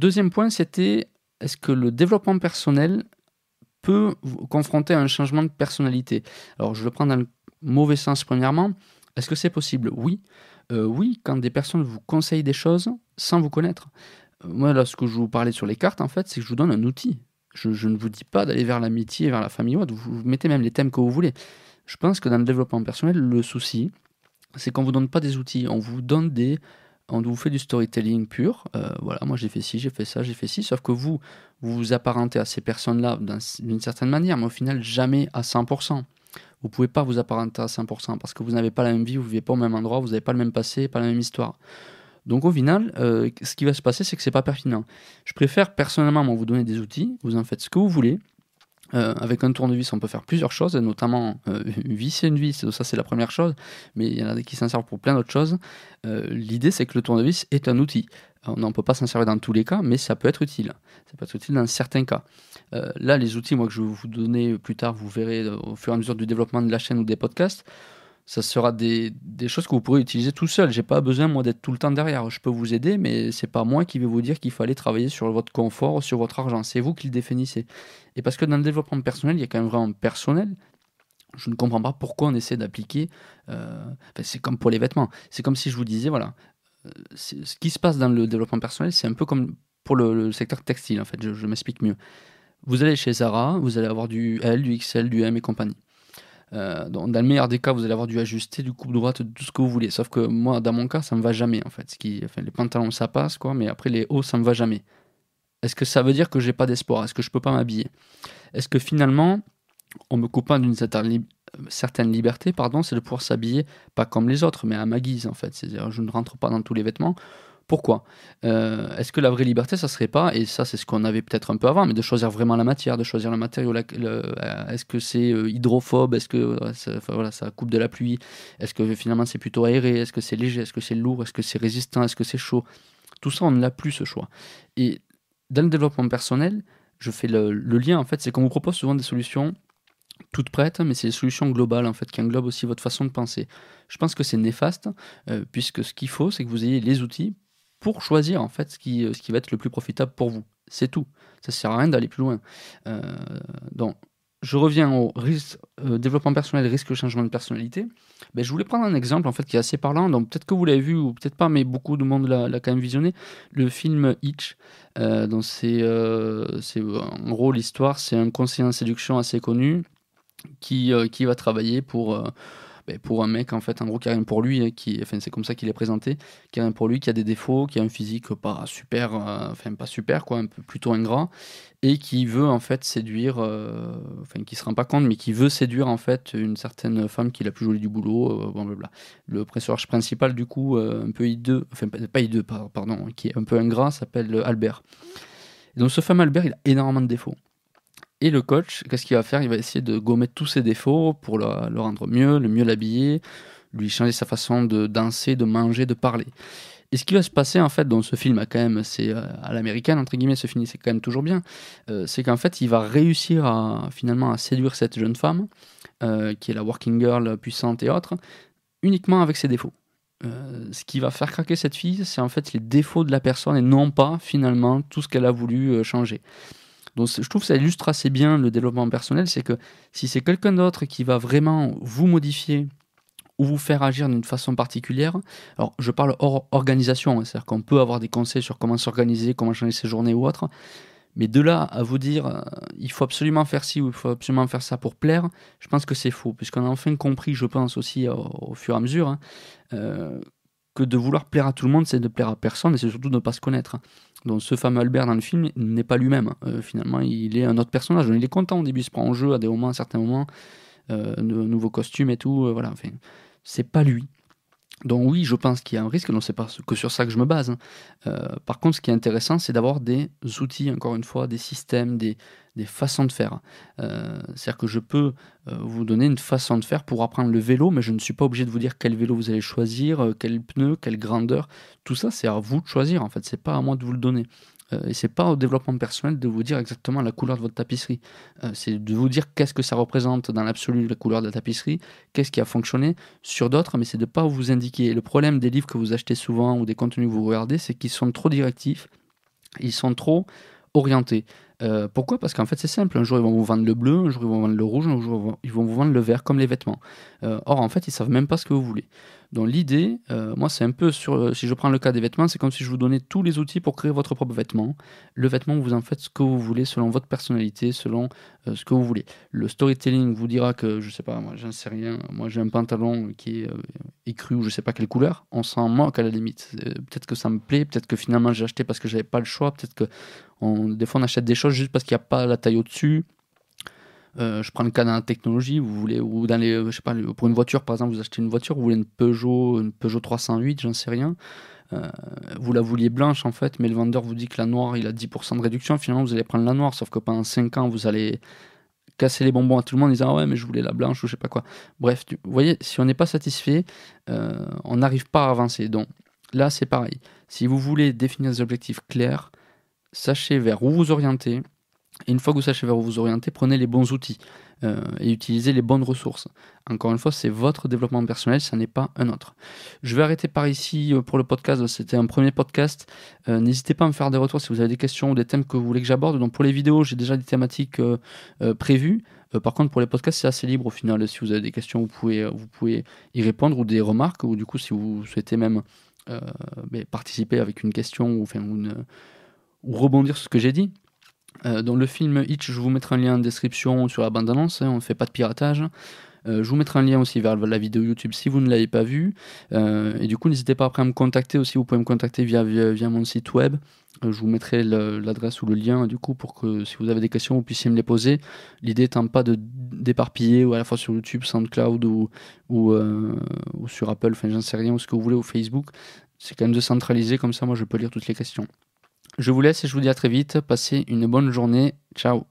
deuxième point, c'était est-ce que le développement personnel peut vous confronter à un changement de personnalité? Alors, je le prends dans le mauvais sens, premièrement. Est-ce que c'est possible? Oui. Euh, oui, quand des personnes vous conseillent des choses sans vous connaître. Euh, moi, là, ce que je vous parlais sur les cartes, en fait, c'est que je vous donne un outil. Je, ne vous dis pas d'aller vers l'amitié, vers la famille, vous, vous mettez même les thèmes que vous voulez. Je pense que dans le développement personnel, le souci, c'est qu'on ne vous donne pas des outils, on vous donne des on vous fait du storytelling pur. Euh, voilà, moi j'ai fait ci, j'ai fait ça, j'ai fait ci. Sauf que vous, vous vous apparentez à ces personnes-là d'une certaine manière, mais au final jamais à 100%. Vous pouvez pas vous apparenter à 100% parce que vous n'avez pas la même vie, vous vivez pas au même endroit, vous n'avez pas le même passé, pas la même histoire. Donc au final, euh, ce qui va se passer, c'est que c'est pas pertinent. Je préfère personnellement vous donner des outils, vous en faites ce que vous voulez, euh, avec un tournevis, on peut faire plusieurs choses, notamment euh, visser une vis, ça c'est la première chose, mais il y en a qui s'en servent pour plein d'autres choses. Euh, l'idée c'est que le tournevis est un outil. On ne peut pas s'en servir dans tous les cas, mais ça peut être utile. Ça peut être utile dans certains cas. là, les outils moi, que je vais vous donner plus tard, vous verrez au fur et à mesure du développement de la chaîne ou des podcasts, ça sera des, choses que vous pourrez utiliser tout seul. J'ai pas besoin moi d'être tout le temps derrière. Je peux vous aider, mais c'est pas moi qui vais vous dire qu'il fallait travailler sur votre confort, sur votre argent. C'est vous qui le définissez. Et parce que dans le développement personnel, il y a quand même vraiment personnel. Je ne comprends pas pourquoi on essaie d'appliquer. Euh, c'est comme pour les vêtements. C'est comme si je vous disais, voilà, euh, ce qui se passe dans le développement personnel, c'est un peu comme pour le, secteur textile. En fait, je, je m'explique mieux. Vous allez chez Zara, vous allez avoir du L, du XL, du M et compagnie. Euh, dans, le meilleur des cas, vous allez avoir du ajusté, du coupe droite, tout ce que vous voulez. Sauf que moi, dans mon cas, ça me va jamais en fait. Ce qui, enfin, les pantalons, ça passe quoi, mais après les hauts, ça me va jamais. Est-ce que ça veut dire que j'ai pas d'espoir? Est-ce que je peux pas m'habiller? Est-ce que finalement, en me coupant d'une certaine liberté, pardon, c'est de pouvoir s'habiller pas comme les autres, mais à ma guise en fait. C'est-à-dire, je ne rentre pas dans tous les vêtements. Pourquoi? Euh, Est-ce que la vraie liberté, ça serait pas, et ça c'est ce qu'on avait peut-être un peu avant, mais de choisir vraiment la matière, de choisir le matériau, euh, est-ce que c'est euh, hydrophobe, est-ce que ça, coupe de la pluie, est-ce que finalement c'est plutôt aéré, est-ce que c'est léger, est-ce que c'est lourd, est-ce que c'est résistant, est-ce que c'est chaud? Tout ça, on n'a plus ce choix. Et dans le développement personnel, je fais le, lien, en fait, c'est qu'on vous propose souvent des solutions toutes prêtes, mais c'est des solutions globales en fait qui englobent aussi votre façon de penser. Je pense que c'est néfaste, puisque ce qu'il faut, c'est que vous ayez les outils pour choisir en fait ce qui, euh, ce qui va être le plus profitable pour vous. C'est tout. Ça sert à rien d'aller plus loin. Euh, donc, je reviens au risque, euh, développement personnel, risque changement de personnalité. Ben, je voulais prendre un exemple en fait qui est assez parlant. Donc peut-être que vous l'avez vu ou peut-être pas, mais beaucoup de monde l'a quand même visionné. Le film Hitch. donc c'est en gros l'histoire, c'est un conseiller en séduction assez connu qui, qui va travailler pour ben, pour un mec en fait en gros qui a rien pour lui qui enfin c'est comme ça qu'il est présenté qui a rien pour lui qui a des défauts qui a un physique pas super euh, enfin pas super quoi un peu plutôt ingrat et qui veut en fait séduire euh, enfin qui se rend pas compte mais qui veut séduire en fait une certaine femme qui est la plus jolie du boulot euh, bon, le personnage principal du coup un peu hideux enfin pas hideux pardon qui est un peu ingrat s'appelle Albert. Et donc ce fameux Albert il a énormément de défauts et le coach, qu'est-ce qu'il va faire? Il va essayer de gommer tous ses défauts pour le, rendre mieux, le mieux l'habiller, lui changer sa façon de danser, de manger, de parler. Et ce qui va se passer en fait dans ce film, quand même, c'est euh, à l'américaine entre guillemets, ce film c'est quand même toujours bien, euh, c'est qu'en fait il va réussir à finalement à séduire cette jeune femme euh, qui est la working girl puissante et autre, uniquement avec ses défauts. ce qui va faire craquer cette fille, c'est en fait les défauts de la personne et non pas finalement tout ce qu'elle a voulu changer. Donc je trouve que ça illustre assez bien le développement personnel, c'est que si c'est quelqu'un d'autre qui va vraiment vous modifier ou vous faire agir d'une façon particulière, alors je parle hors organisation, hein, c'est-à-dire qu'on peut avoir des conseils sur comment s'organiser, comment changer ses journées ou autre, mais de là à vous dire euh, il faut absolument faire ci ou il faut absolument faire ça pour plaire, je pense que c'est faux, puisqu'on a enfin compris, je pense aussi au, fur et à mesure, hein, euh, que de vouloir plaire à tout le monde, c'est de plaire à personne et c'est surtout de ne pas se connaître. Donc ce fameux Albert dans le film n'est pas lui-même. Euh, finalement, il est un autre personnage. Il est content au début, il se prend en jeu à des moments, à certains moments, euh, de nouveaux costumes et tout. Euh, voilà, enfin, c'est pas lui. Donc oui, je pense qu'il y a un risque, non c'est pas que sur ça que je me base. Hein. Euh, par contre, ce qui est intéressant, c'est d'avoir des outils, encore une fois, des systèmes, des, façons de faire. Euh, c'est-à-dire que je peux euh, vous donner une façon de faire pour apprendre le vélo, mais je ne suis pas obligé de vous dire quel vélo vous allez choisir, quel pneu, quelle grandeur. Tout ça, c'est à vous de choisir, en fait, c'est pas à moi de vous le donner. Euh, et c'est pas au développement personnel de vous dire exactement la couleur de votre tapisserie. Euh, c'est de vous dire qu'est-ce que ça représente dans l'absolu la couleur de la tapisserie, qu'est-ce qui a fonctionné sur d'autres, mais c'est de pas vous indiquer. le problème des livres que vous achetez souvent ou des contenus que vous regardez, c'est qu'ils sont trop directifs ils sont trop orientés. Euh, pourquoi? Parce qu'en fait, c'est simple. Un jour, ils vont vous vendre le bleu, un jour, ils vont vous vendre le rouge, un jour, ils vont vous vendre le vert, comme les vêtements. Or, en fait, ils savent même pas ce que vous voulez. Donc, l'idée, euh, moi, c'est un peu sur. Si je prends le cas des vêtements, c'est comme si je vous donnais tous les outils pour créer votre propre vêtement. Le vêtement, vous en faites ce que vous voulez selon votre personnalité, selon ce que vous voulez. Le storytelling vous dira que, je sais pas, moi, j'en sais rien. Moi, j'ai un pantalon qui est écru ou je sais pas quelle couleur. On s'en moque à la limite. peut-être que ça me plaît, peut-être que finalement j'ai acheté parce que j'avais pas le choix, peut-être que des fois, on achète des choses juste parce qu'il n'y a pas la taille au-dessus. Euh, je prends le cas dans la technologie, vous voulez, ou dans les, je sais pas, pour une voiture par exemple, vous achetez une voiture, vous voulez une Peugeot, une Peugeot 308, j'en sais rien. Euh, vous la vouliez blanche en fait, mais le vendeur vous dit que la noire il a 10% de réduction, finalement vous allez prendre la noire, sauf que pendant 5 ans vous allez casser les bonbons à tout le monde en disant ah ouais mais je voulais la blanche ou je sais pas quoi. Bref, vous voyez, si on n'est pas satisfait, euh, on n'arrive pas à avancer. Donc là c'est pareil. Si vous voulez définir des objectifs clairs, sachez vers où vous orienter. Et une fois que vous sachez vers où vous orienter, prenez les bons outils euh, et utilisez les bonnes ressources. Encore une fois, c'est votre développement personnel, ça n'est pas un autre. Je vais arrêter par ici euh, pour le podcast. C'était un premier podcast. Euh, n'hésitez pas à me faire des retours si vous avez des questions ou des thèmes que vous voulez que j'aborde. Donc pour les vidéos, j'ai déjà des thématiques prévues. par contre, pour les podcasts, c'est assez libre au final. Si vous avez des questions, vous pouvez, vous pouvez y répondre ou des remarques. Ou du coup, si vous souhaitez même participer avec une question ou, une ou rebondir sur ce que j'ai dit. Euh, dans le film Hitch, je vous mettrai un lien en description sur la bande-annonce, hein, on ne fait pas de piratage. Euh, je vous mettrai un lien aussi vers la vidéo YouTube si vous ne l'avez pas vue. Euh, et du coup, n'hésitez pas après à me contacter aussi. Vous pouvez me contacter via, via, mon site web. je vous mettrai l'adresse ou le lien du coup pour que si vous avez des questions, vous puissiez me les poser. L'idée étant pas de d'éparpiller ou à la fois sur YouTube, SoundCloud ou, ou, ou sur Apple, enfin j'en sais rien, ou ce que vous voulez, ou Facebook. C'est quand même de centraliser, comme ça moi je peux lire toutes les questions. Je vous laisse et je vous dis à très vite. Passez une bonne journée. Ciao